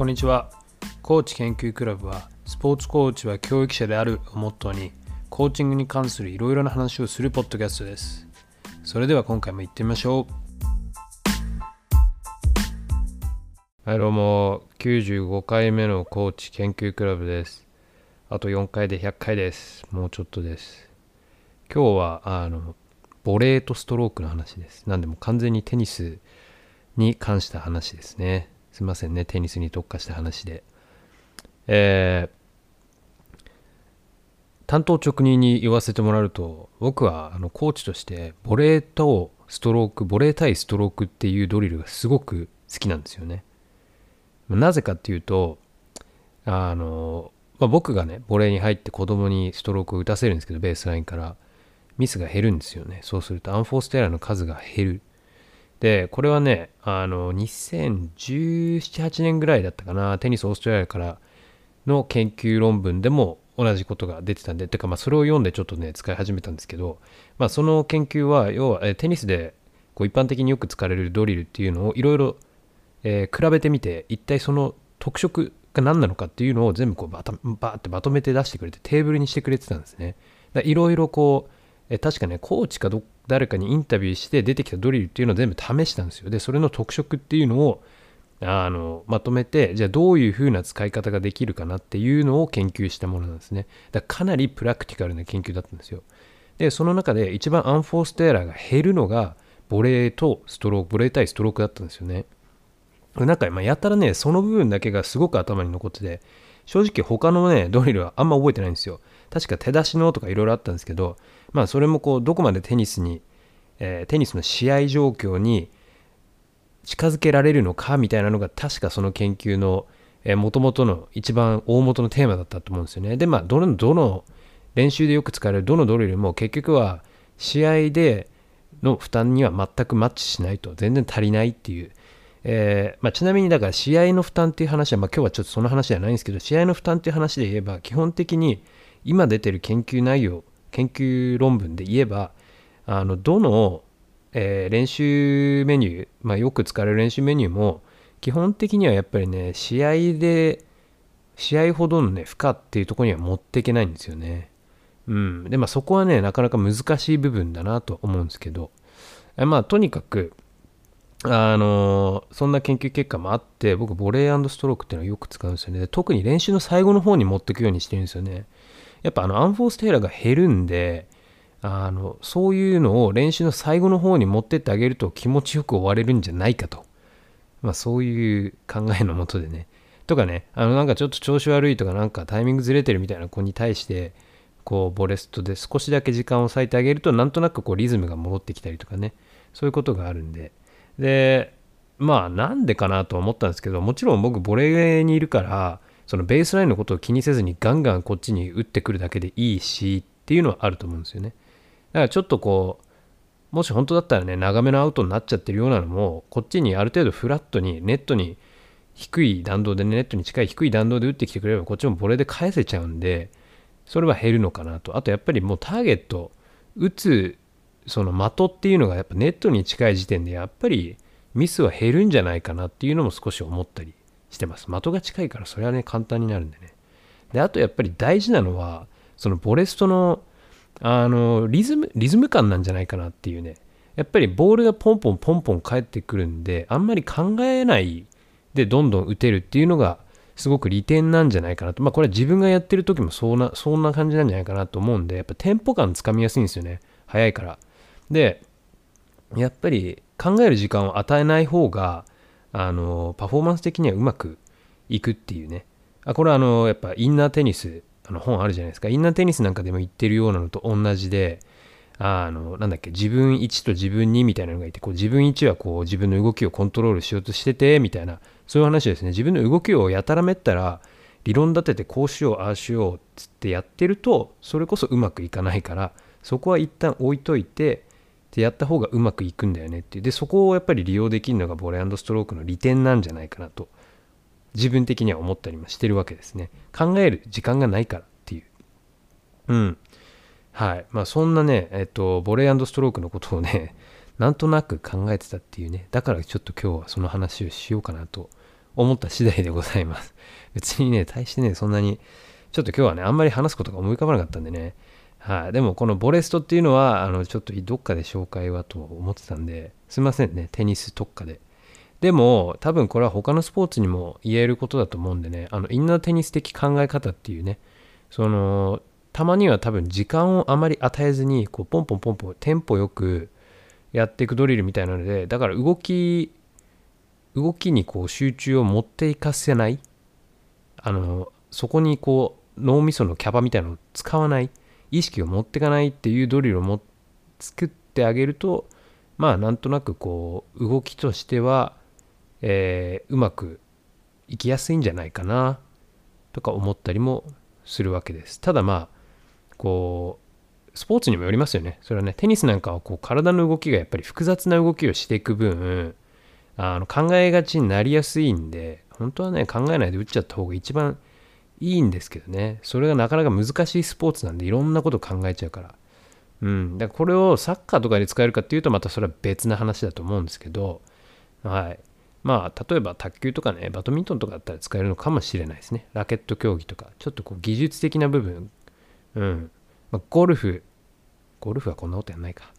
こんにちは。コーチ研究クラブはスポーツコーチは教育者であるをモットーにコーチングに関するいろいろな話をするポッドキャストです。それでは今回も行ってみましょう。はいどうも。95回目のコーチ研究クラブです。あと4回で100回です。もうちょっとです。今日はあのボレーとストロークの話です。なんでも完全にテニスに関した話ですね。すいませんね。テニスに特化した話で。えー、担当直入に言わせてもらうと僕はあのコーチとしてボレーとストロークボレー対ストロークっていうドリルがすごく好きなんですよね。なぜかっていうとあの、まあ、僕がねボレーに入って子供にストロークを打たせるんですけどベースラインからミスが減るんですよね。そうするとアンフォーストエラーの数が減るで、これはね、あの、2017、8年ぐらいだったかな、テニスオーストラリアからの研究論文でも同じことが出てたんで、てかまあそれを読んでちょっとね、使い始めたんですけど、まあその研究は、要はテニスでこう一般的によく使われるドリルっていうのをいろいろ比べてみて、一体その特色が何なのかっていうのを全部こうバタバーってまとめて出してくれてテーブルにしてくれてたんですね。いろいろこう、え確かね、コーチかど誰かにインタビューして出てきたドリルっていうのを全部試したんですよ。で、それの特色っていうのをあのまとめて、じゃあどういう風な使い方ができるかなっていうのを研究したものなんですね。だからかなりプラクティカルな研究だったんですよ。で、その中で一番アンフォーストエラーが減るのが、ボレーとストローク、ボレー対ストロークだったんですよね。なんか、まあ、やったらね、その部分だけがすごく頭に残ってて、正直他のね、ドリルはあんま覚えてないんですよ。確か手出しのとかいろいろあったんですけど、まあそれもこうどこまでテニスに、えー、テニスの試合状況に近づけられるのかみたいなのが確かその研究のもともとの一番大元のテーマだったと思うんですよね。でまあどのどの練習でよく使われるどのドリルも結局は試合での負担には全くマッチしないと全然足りないっていう、えーまあ、ちなみにだから試合の負担っていう話は、まあ、今日はちょっとその話じゃないんですけど試合の負担っていう話で言えば基本的に今出てる研究内容研究論文で言えばあのどの、えー、練習メニュー、まあ、よく使われる練習メニューも基本的にはやっぱりね試合で試合ほどのね負荷っていうところには持っていけないんですよね。うん、でまあそこはねなかなか難しい部分だなと思うんですけど。えまあとにかくあのそんな研究結果もあって僕ボレーストロークっていうのはよく使うんですよね。特に練習の最後の方に持っていくようにしてるんですよね。やっぱあのアンフォーステーラーが減るんであのそういうのを練習の最後の方に持ってってあげると気持ちよく終われるんじゃないかと、まあ、そういう考えのもとでね。とかねあのなんかちょっと調子悪いとかなんかタイミングずれてるみたいな子に対してこうボレストで少しだけ時間を割いてあげるとなんとなくこうリズムが戻ってきたりとかね。そういうことがあるんで。でまあなんでかなと思ったんですけどもちろん僕ボレーにいるからそのベースラインのことを気にせずにガンガンこっちに打ってくるだけでいいしっていうのはあると思うんですよね。だからちょっとこう、もし本当だったらね、長めのアウトになっちゃってるようなのも、こっちにある程度フラットにネットに低い弾道で、ね、ネットに近い低い弾道で打ってきてくれればこっちもボレーで返せちゃうんで、それは減るのかなと。あとやっぱりもうターゲット、打つその的っていうのがやっぱネットに近い時点でやっぱりミスは減るんじゃないかなっていうのも少し思ったりしてます。的が近いからそれはね、簡単になるんでね。で、あとやっぱり大事なのは、そのボレストの、あの、リズム、リズム感なんじゃないかなっていうね。やっぱりボールがポンポンポンポン返ってくるんで、あんまり考えないでどんどん打てるっていうのが、すごく利点なんじゃないかなと。まあこれは自分がやってる時もそんな、そんな感じなんじゃないかなと思うんで、やっぱテンポ感つかみやすいんですよね。早いから。で、やっぱり考える時間を与えない方が、あのパフォーマンス的にはうまくいくっていうね。あこれはあのやっぱインナーテニスあの本あるじゃないですか。インナーテニスなんかでも言ってるようなのと同じであのなんだっけ自分1と自分2みたいなのがいてこう自分1はこう自分の動きをコントロールしようとしててみたいなそういう話ですね。自分の動きをやたらめったら理論立ててこうしようああしようっつってやってるとそれこそうまくいかないからそこは一旦置いといてでやった方がうまくいくんだよねっていう。でそこをやっぱり利用できるのがボレーストロークの利点なんじゃないかなと自分的には思ったりもしてるわけですね。考える時間がないからっていう。うん。はい。まあそんなねえっとボレーストロークのことをね なんとなく考えてたっていうね。だからちょっと今日はその話をしようかなと思った次第でございます。別にね、大してね、そんなに、ちょっと今日はね、あんまり話すことが思い浮かばなかったんでね、はい、でもこのボレストっていうのは、あの、ちょっとどっかで紹介はと思ってたんで、すいませんね、テニス特化で。でも、多分これは他のスポーツにも言えることだと思うんでね、あの、インナーテニス的考え方っていうね、その、たまには多分時間をあまり与えずに、こう、ポンポンポンポン、テンポよくやっていくドリルみたいなので、だから動き、動きにこう集中を持っていかせない、あの、そこにこう、脳みそのキャパみたいなのを使わない、意識を持ってかないっていうドリルをも作ってあげると、まあなんとなくこう動きとしてはえー、うまくいきやすいんじゃないかなとか思ったりもするわけです。ただまあこうスポーツにもよりますよね。それはねテニスなんかはこう体の動きがやっぱり複雑な動きをしていく分あの考えがちになりやすいんで本当はね考えないで打っちゃった方が一番いいんですけどねそれがなかなか難しいスポーツなんでいろんなこと考えちゃうから。うん、だからこれをサッカーとかで使えるかっていうとまたそれは別な話だと思うんですけど、はい、まあ、例えば卓球とかね、バドミントンとかだったら使えるのかもしれないですね。ラケット競技とか、ちょっとこう技術的な部分、うん。まあ、ゴルフ、ゴルフはこんなことやんないか。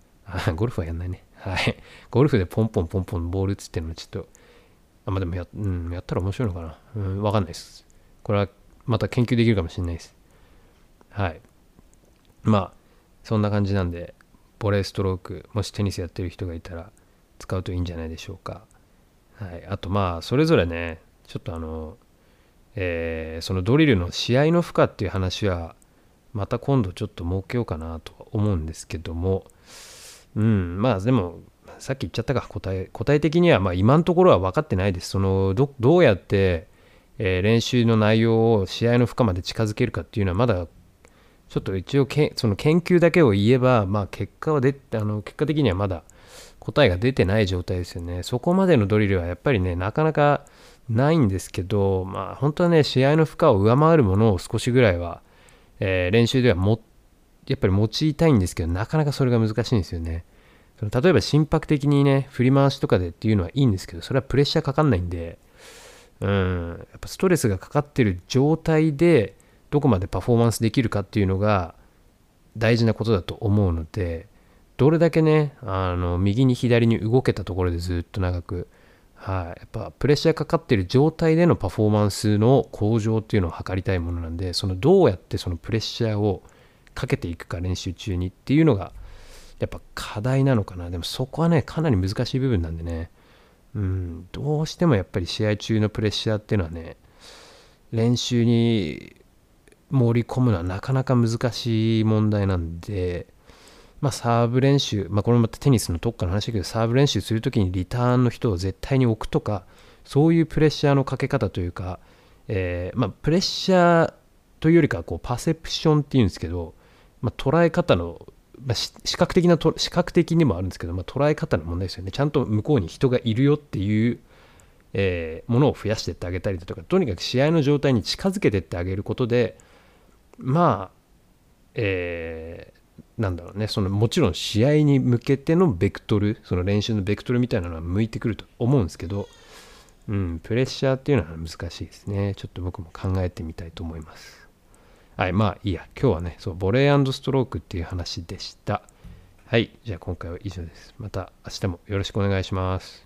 ゴルフはやんないね。はい。ゴルフでポンポンポンポンボール打つっていうのはちょっと、あ、まあでもや,、うん、やったら面白いのかな。うん、わかんないです。これはまた研究できるかもしれないです。はい。まあ、そんな感じなんで、ボレーストローク、もしテニスやってる人がいたら使うといいんじゃないでしょうか。はい、あとまあそれぞれねちょっとあの、えー、そのドリルの試合の負荷っていう話はまた今度ちょっと設けようかなと思うんですけどもうんまあでもさっき言っちゃったか答え答え的にはまあ今のところは分かってないですそのどどうやって、えー、練習の内容を試合の負荷まで近づけるかっていうのはまだちょっと一応けその研究だけを言えば、まあ、結果は出あの結果的にはまだ答えが出てない状態ですよね。そこまでのドリルはやっぱりね、なかなかないんですけど、まあ本当はね、試合の負荷を上回るものを少しぐらいは、えー、練習ではも、やっぱり用いたいんですけど、なかなかそれが難しいんですよね。その例えば心拍的にね、振り回しとかでっていうのはいいんですけど、それはプレッシャーかかんないんで、うん、やっぱストレスがかかってる状態で、どこまでパフォーマンスできるかっていうのが大事なことだと思うので、どれだけね、あの、右に左に動けたところでずっと長く、はい、やっぱプレッシャーかかってる状態でのパフォーマンスの向上っていうのを図りたいものなんで、そのどうやってそのプレッシャーをかけていくか練習中にっていうのが、やっぱ課題なのかな。でもそこはね、かなり難しい部分なんでね、うん、どうしてもやっぱり試合中のプレッシャーっていうのはね、練習に盛り込むのはなかなか難しい問題なんで、まあ、サーブ練習、まあ、これもまたテニスの特化の話だけど、サーブ練習するときにリターンの人を絶対に置くとか、そういうプレッシャーのかけ方というか、えー、まあ、プレッシャーというよりかこうパセプションっていうんですけど、ま、捉え方の、まあ、視覚的なと視覚的にもあるんですけど、まあ、捉え方の問題ですよね。ちゃんと向こうに人がいるよっていう、えー、ものを増やしてってあげたりだとか、とにかく試合の状態に近づけてってあげることで、まあ、えー、なんだろうね。そのもちろん試合に向けてのベクトルその練習のベクトルみたいなのは向いてくると思うんですけど、うん、プレッシャーっていうのは難しいですね。ちょっと僕も考えてみたいと思います。はいまあいいや。今日はねそうボレーストロークっていう話でした。はいじゃあ今回は以上です。また明日もよろしくお願いします。